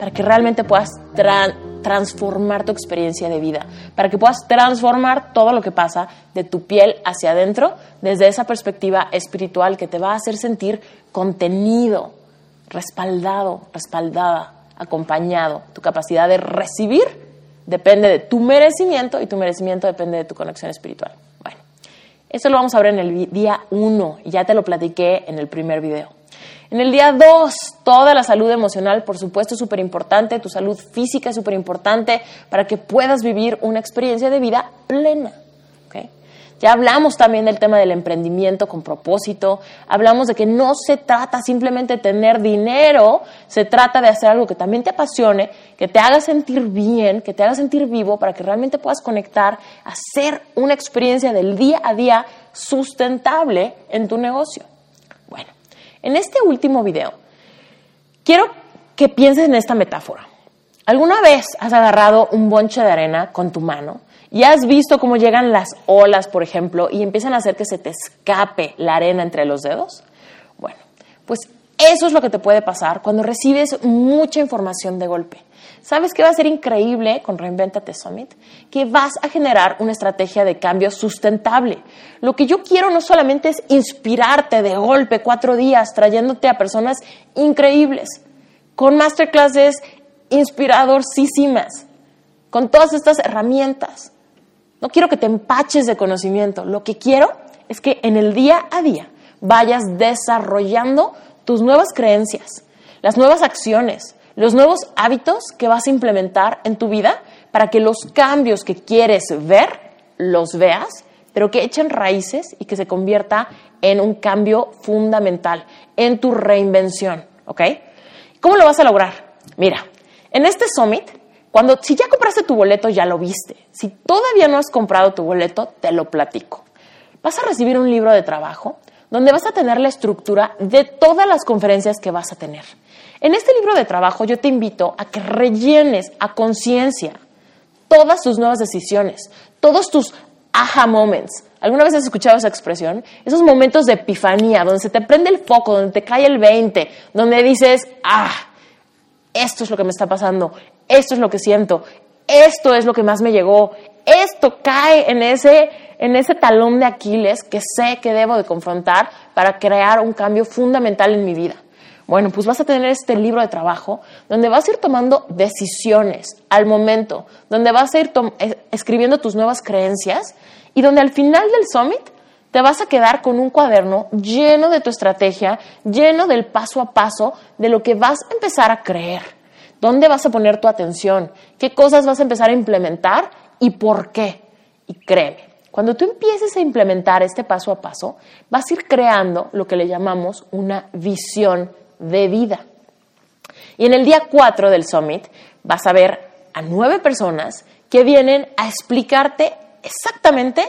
para que realmente puedas transformar tu experiencia de vida, para que puedas transformar todo lo que pasa de tu piel hacia adentro desde esa perspectiva espiritual que te va a hacer sentir contenido, respaldado, respaldada, acompañado. Tu capacidad de recibir depende de tu merecimiento y tu merecimiento depende de tu conexión espiritual. Bueno, eso lo vamos a ver en el día 1 y ya te lo platiqué en el primer video. En el día 2, toda la salud emocional, por supuesto, es súper importante, tu salud física es súper importante para que puedas vivir una experiencia de vida plena. Ya hablamos también del tema del emprendimiento con propósito, hablamos de que no se trata simplemente de tener dinero, se trata de hacer algo que también te apasione, que te haga sentir bien, que te haga sentir vivo para que realmente puedas conectar, hacer una experiencia del día a día sustentable en tu negocio. En este último video, quiero que pienses en esta metáfora. ¿Alguna vez has agarrado un bonche de arena con tu mano y has visto cómo llegan las olas, por ejemplo, y empiezan a hacer que se te escape la arena entre los dedos? Bueno, pues eso es lo que te puede pasar cuando recibes mucha información de golpe. ¿Sabes qué va a ser increíble con Reinventate Summit? Que vas a generar una estrategia de cambio sustentable. Lo que yo quiero no solamente es inspirarte de golpe cuatro días trayéndote a personas increíbles, con masterclasses inspiradorísimas, con todas estas herramientas. No quiero que te empaches de conocimiento. Lo que quiero es que en el día a día vayas desarrollando tus nuevas creencias, las nuevas acciones, los nuevos hábitos que vas a implementar en tu vida para que los cambios que quieres ver los veas, pero que echen raíces y que se convierta en un cambio fundamental, en tu reinvención, ¿ok? ¿Cómo lo vas a lograr? Mira, en este summit, cuando si ya compraste tu boleto ya lo viste. Si todavía no has comprado tu boleto, te lo platico. Vas a recibir un libro de trabajo donde vas a tener la estructura de todas las conferencias que vas a tener. En este libro de trabajo yo te invito a que rellenes a conciencia todas tus nuevas decisiones, todos tus aha moments. ¿Alguna vez has escuchado esa expresión? Esos momentos de epifanía, donde se te prende el foco, donde te cae el 20, donde dices, ah, esto es lo que me está pasando, esto es lo que siento, esto es lo que más me llegó, esto cae en ese, en ese talón de Aquiles que sé que debo de confrontar para crear un cambio fundamental en mi vida. Bueno, pues vas a tener este libro de trabajo donde vas a ir tomando decisiones al momento, donde vas a ir eh, escribiendo tus nuevas creencias y donde al final del summit te vas a quedar con un cuaderno lleno de tu estrategia, lleno del paso a paso de lo que vas a empezar a creer. ¿Dónde vas a poner tu atención? ¿Qué cosas vas a empezar a implementar y por qué? Y créeme, cuando tú empieces a implementar este paso a paso, vas a ir creando lo que le llamamos una visión de vida. Y en el día 4 del Summit vas a ver a nueve personas que vienen a explicarte exactamente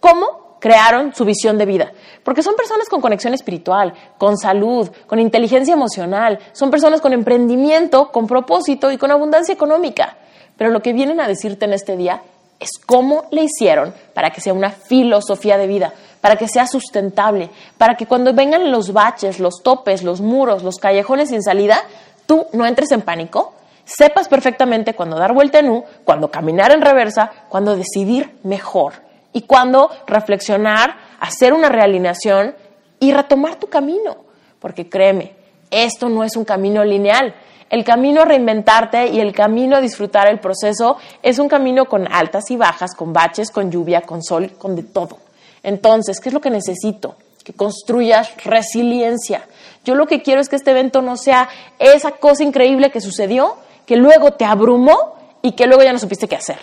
cómo crearon su visión de vida. Porque son personas con conexión espiritual, con salud, con inteligencia emocional, son personas con emprendimiento, con propósito y con abundancia económica. Pero lo que vienen a decirte en este día es cómo le hicieron para que sea una filosofía de vida, para que sea sustentable, para que cuando vengan los baches, los topes, los muros, los callejones sin salida, tú no entres en pánico, sepas perfectamente cuándo dar vuelta en U, cuándo caminar en reversa, cuándo decidir mejor y cuándo reflexionar, hacer una realineación y retomar tu camino. Porque créeme, esto no es un camino lineal. El camino a reinventarte y el camino a disfrutar el proceso es un camino con altas y bajas, con baches, con lluvia, con sol, con de todo. Entonces, ¿qué es lo que necesito? que construyas resiliencia. Yo lo que quiero es que este evento no sea esa cosa increíble que sucedió, que luego te abrumó y que luego ya no supiste qué hacer.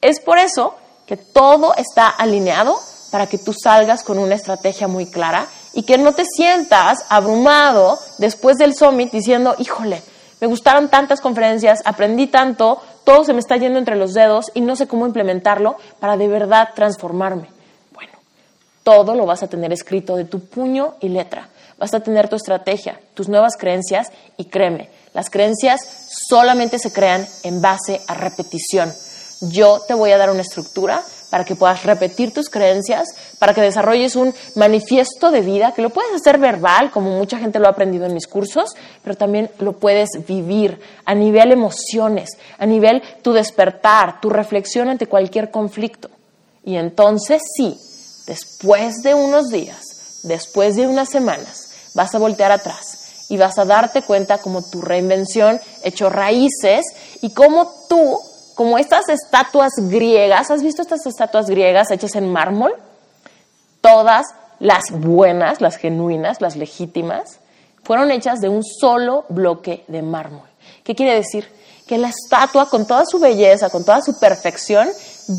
Es por eso que todo está alineado para que tú salgas con una estrategia muy clara y que no te sientas abrumado después del summit diciendo, híjole, me gustaron tantas conferencias, aprendí tanto, todo se me está yendo entre los dedos y no sé cómo implementarlo para de verdad transformarme. Todo lo vas a tener escrito de tu puño y letra. Vas a tener tu estrategia, tus nuevas creencias y créeme, las creencias solamente se crean en base a repetición. Yo te voy a dar una estructura para que puedas repetir tus creencias, para que desarrolles un manifiesto de vida, que lo puedes hacer verbal, como mucha gente lo ha aprendido en mis cursos, pero también lo puedes vivir a nivel emociones, a nivel tu despertar, tu reflexión ante cualquier conflicto. Y entonces sí, después de unos días, después de unas semanas, vas a voltear atrás y vas a darte cuenta como tu reinvención echó raíces y cómo tú como estas estatuas griegas, ¿has visto estas estatuas griegas hechas en mármol? Todas las buenas, las genuinas, las legítimas, fueron hechas de un solo bloque de mármol. ¿Qué quiere decir? Que la estatua, con toda su belleza, con toda su perfección,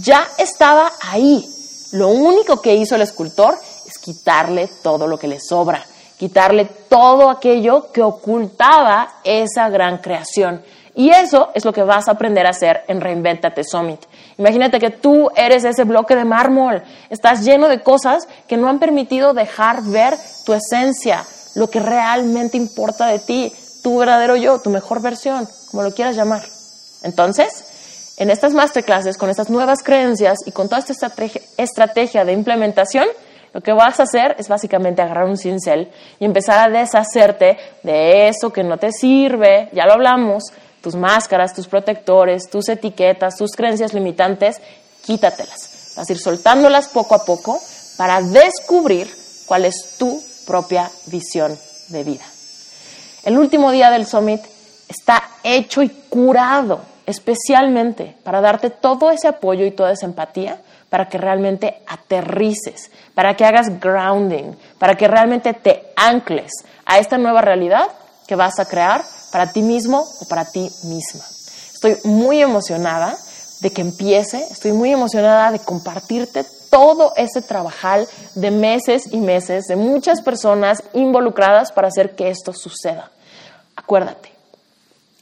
ya estaba ahí. Lo único que hizo el escultor es quitarle todo lo que le sobra, quitarle todo aquello que ocultaba esa gran creación. Y eso es lo que vas a aprender a hacer en Reinventate Summit. Imagínate que tú eres ese bloque de mármol, estás lleno de cosas que no han permitido dejar ver tu esencia, lo que realmente importa de ti, tu verdadero yo, tu mejor versión, como lo quieras llamar. Entonces, en estas masterclasses, con estas nuevas creencias y con toda esta estrategia, estrategia de implementación, lo que vas a hacer es básicamente agarrar un cincel y empezar a deshacerte de eso que no te sirve, ya lo hablamos, tus máscaras, tus protectores, tus etiquetas, tus creencias limitantes, quítatelas. Vas a ir soltándolas poco a poco para descubrir cuál es tu propia visión de vida. El último día del summit está hecho y curado especialmente para darte todo ese apoyo y toda esa empatía para que realmente aterrices, para que hagas grounding, para que realmente te ancles a esta nueva realidad que vas a crear para ti mismo o para ti misma. Estoy muy emocionada de que empiece, estoy muy emocionada de compartirte todo ese trabajal de meses y meses de muchas personas involucradas para hacer que esto suceda. Acuérdate,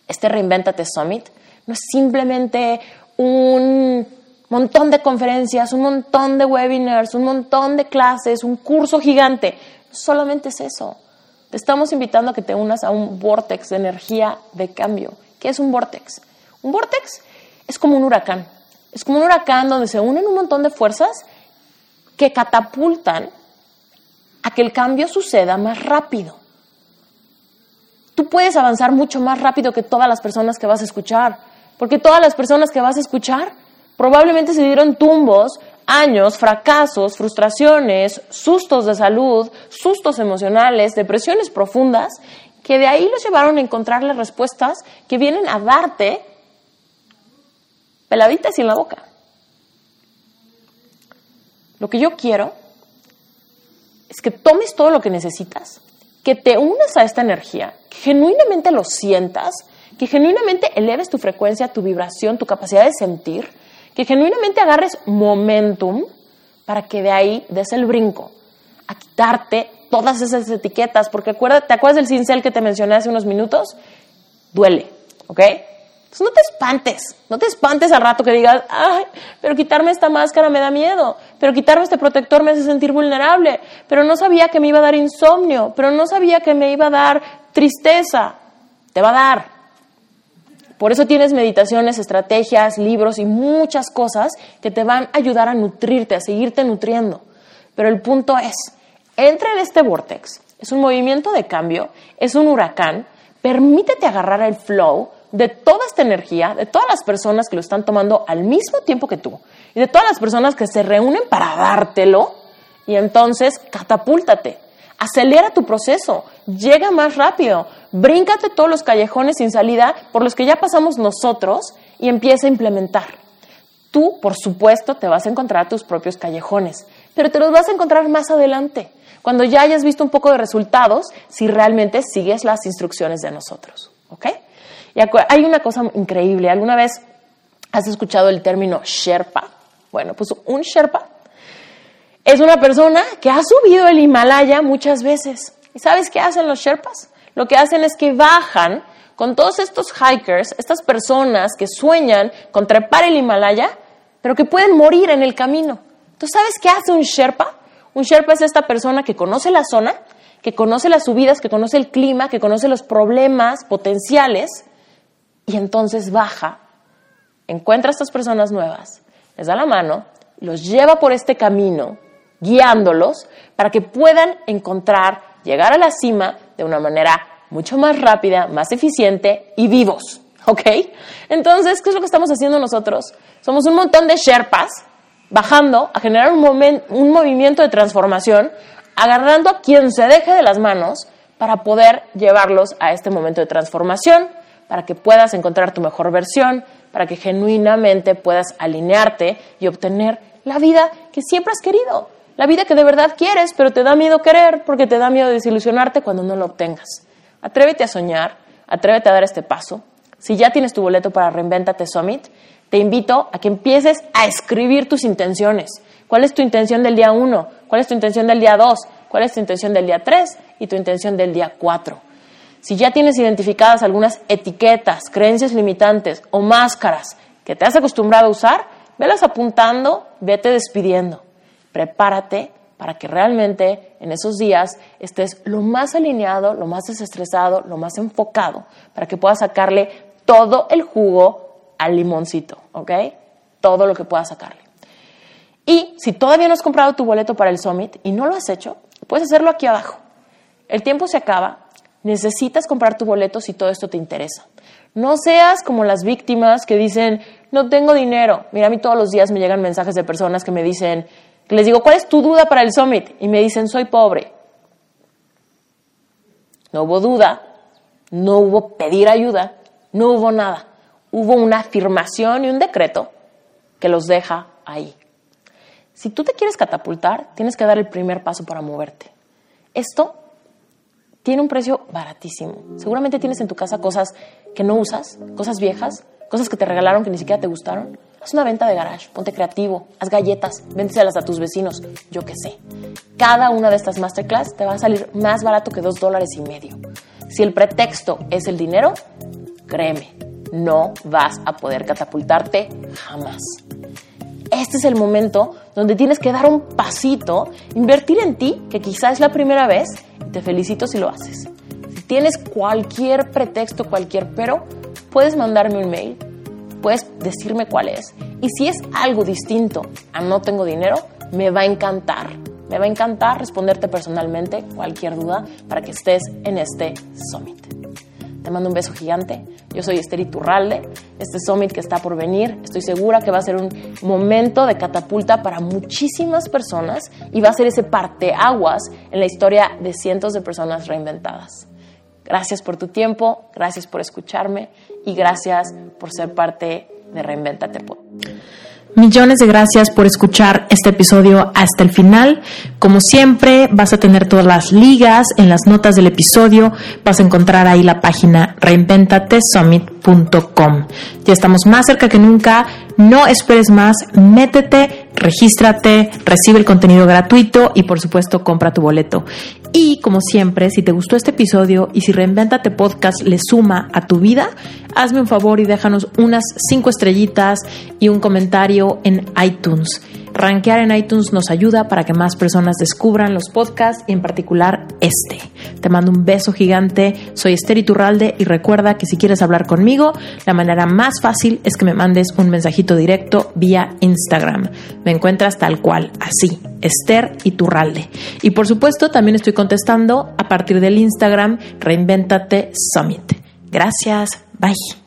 este Reinventate Summit no es simplemente un montón de conferencias, un montón de webinars, un montón de clases, un curso gigante. solamente es eso. Te estamos invitando a que te unas a un vortex de energía de cambio. ¿Qué es un vortex? Un vortex es como un huracán. Es como un huracán donde se unen un montón de fuerzas que catapultan a que el cambio suceda más rápido. Tú puedes avanzar mucho más rápido que todas las personas que vas a escuchar, porque todas las personas que vas a escuchar probablemente se dieron tumbos años, fracasos, frustraciones, sustos de salud, sustos emocionales, depresiones profundas, que de ahí los llevaron a encontrar las respuestas que vienen a darte peladitas y en la boca. Lo que yo quiero es que tomes todo lo que necesitas, que te unas a esta energía, que genuinamente lo sientas, que genuinamente eleves tu frecuencia, tu vibración, tu capacidad de sentir, que genuinamente agarres momentum para que de ahí des el brinco a quitarte todas esas etiquetas, porque acuérdate, ¿te acuerdas del cincel que te mencioné hace unos minutos? Duele, ¿ok? Entonces no te espantes, no te espantes al rato que digas, ay, pero quitarme esta máscara me da miedo, pero quitarme este protector me hace sentir vulnerable, pero no sabía que me iba a dar insomnio, pero no sabía que me iba a dar tristeza. Te va a dar, por eso tienes meditaciones, estrategias, libros y muchas cosas que te van a ayudar a nutrirte, a seguirte nutriendo. Pero el punto es, entra en este vortex. Es un movimiento de cambio, es un huracán. Permítete agarrar el flow de toda esta energía, de todas las personas que lo están tomando al mismo tiempo que tú y de todas las personas que se reúnen para dártelo y entonces catapúltate acelera tu proceso, llega más rápido, bríncate todos los callejones sin salida por los que ya pasamos nosotros y empieza a implementar. Tú, por supuesto, te vas a encontrar tus propios callejones, pero te los vas a encontrar más adelante, cuando ya hayas visto un poco de resultados, si realmente sigues las instrucciones de nosotros. ¿Ok? Y hay una cosa increíble. ¿Alguna vez has escuchado el término Sherpa? Bueno, pues un Sherpa es una persona que ha subido el Himalaya muchas veces. ¿Y sabes qué hacen los Sherpas? Lo que hacen es que bajan con todos estos hikers, estas personas que sueñan con trepar el Himalaya, pero que pueden morir en el camino. ¿Tú sabes qué hace un Sherpa? Un Sherpa es esta persona que conoce la zona, que conoce las subidas, que conoce el clima, que conoce los problemas potenciales y entonces baja, encuentra a estas personas nuevas, les da la mano, los lleva por este camino, guiándolos para que puedan encontrar, llegar a la cima de una manera mucho más rápida, más eficiente y vivos. ¿Ok? Entonces, ¿qué es lo que estamos haciendo nosotros? Somos un montón de Sherpas bajando a generar un, un movimiento de transformación, agarrando a quien se deje de las manos para poder llevarlos a este momento de transformación, para que puedas encontrar tu mejor versión, para que genuinamente puedas alinearte y obtener la vida que siempre has querido, la vida que de verdad quieres, pero te da miedo querer porque te da miedo desilusionarte cuando no lo obtengas. Atrévete a soñar, atrévete a dar este paso. Si ya tienes tu boleto para Reinventate Summit, te invito a que empieces a escribir tus intenciones. ¿Cuál es tu intención del día 1? ¿Cuál es tu intención del día 2? ¿Cuál es tu intención del día 3? Y tu intención del día 4. Si ya tienes identificadas algunas etiquetas, creencias limitantes o máscaras que te has acostumbrado a usar, velas apuntando, vete despidiendo. Prepárate para que realmente en esos días estés lo más alineado, lo más desestresado, lo más enfocado, para que puedas sacarle todo el jugo al limoncito, ¿ok? Todo lo que puedas sacarle. Y si todavía no has comprado tu boleto para el Summit y no lo has hecho, puedes hacerlo aquí abajo. El tiempo se acaba, necesitas comprar tu boleto si todo esto te interesa. No seas como las víctimas que dicen, no tengo dinero. Mira, a mí todos los días me llegan mensajes de personas que me dicen, les digo, ¿cuál es tu duda para el Summit? Y me dicen, soy pobre. No hubo duda, no hubo pedir ayuda, no hubo nada hubo una afirmación y un decreto que los deja ahí. Si tú te quieres catapultar, tienes que dar el primer paso para moverte. Esto tiene un precio baratísimo. Seguramente tienes en tu casa cosas que no usas, cosas viejas, cosas que te regalaron que ni siquiera te gustaron. Haz una venta de garage, ponte creativo, haz galletas, véndeselas a tus vecinos, yo qué sé. Cada una de estas masterclass te va a salir más barato que dos dólares y medio. Si el pretexto es el dinero, créeme, no vas a poder catapultarte jamás. Este es el momento donde tienes que dar un pasito, invertir en ti, que quizás es la primera vez, y te felicito si lo haces. Si tienes cualquier pretexto, cualquier pero, puedes mandarme un mail, puedes decirme cuál es. Y si es algo distinto a no tengo dinero, me va a encantar. Me va a encantar responderte personalmente cualquier duda para que estés en este summit. Te mando un beso gigante. Yo soy Esther Iturralde. Este summit que está por venir, estoy segura que va a ser un momento de catapulta para muchísimas personas y va a ser ese parteaguas en la historia de cientos de personas reinventadas. Gracias por tu tiempo, gracias por escucharme y gracias por ser parte de Reinventate Millones de gracias por escuchar este episodio hasta el final. Como siempre, vas a tener todas las ligas en las notas del episodio. Vas a encontrar ahí la página reinventatesummit.com. Ya estamos más cerca que nunca. No esperes más. Métete, regístrate, recibe el contenido gratuito y por supuesto compra tu boleto. Y como siempre, si te gustó este episodio y si Reinventate Podcast le suma a tu vida, hazme un favor y déjanos unas cinco estrellitas y un comentario en iTunes. Rankear en iTunes nos ayuda para que más personas descubran los podcasts y en particular este. Te mando un beso gigante, soy Esther Iturralde y recuerda que si quieres hablar conmigo, la manera más fácil es que me mandes un mensajito directo vía Instagram. Me encuentras tal cual, así, Esther Iturralde. Y por supuesto también estoy contestando a partir del Instagram Reinventate Summit. Gracias, bye.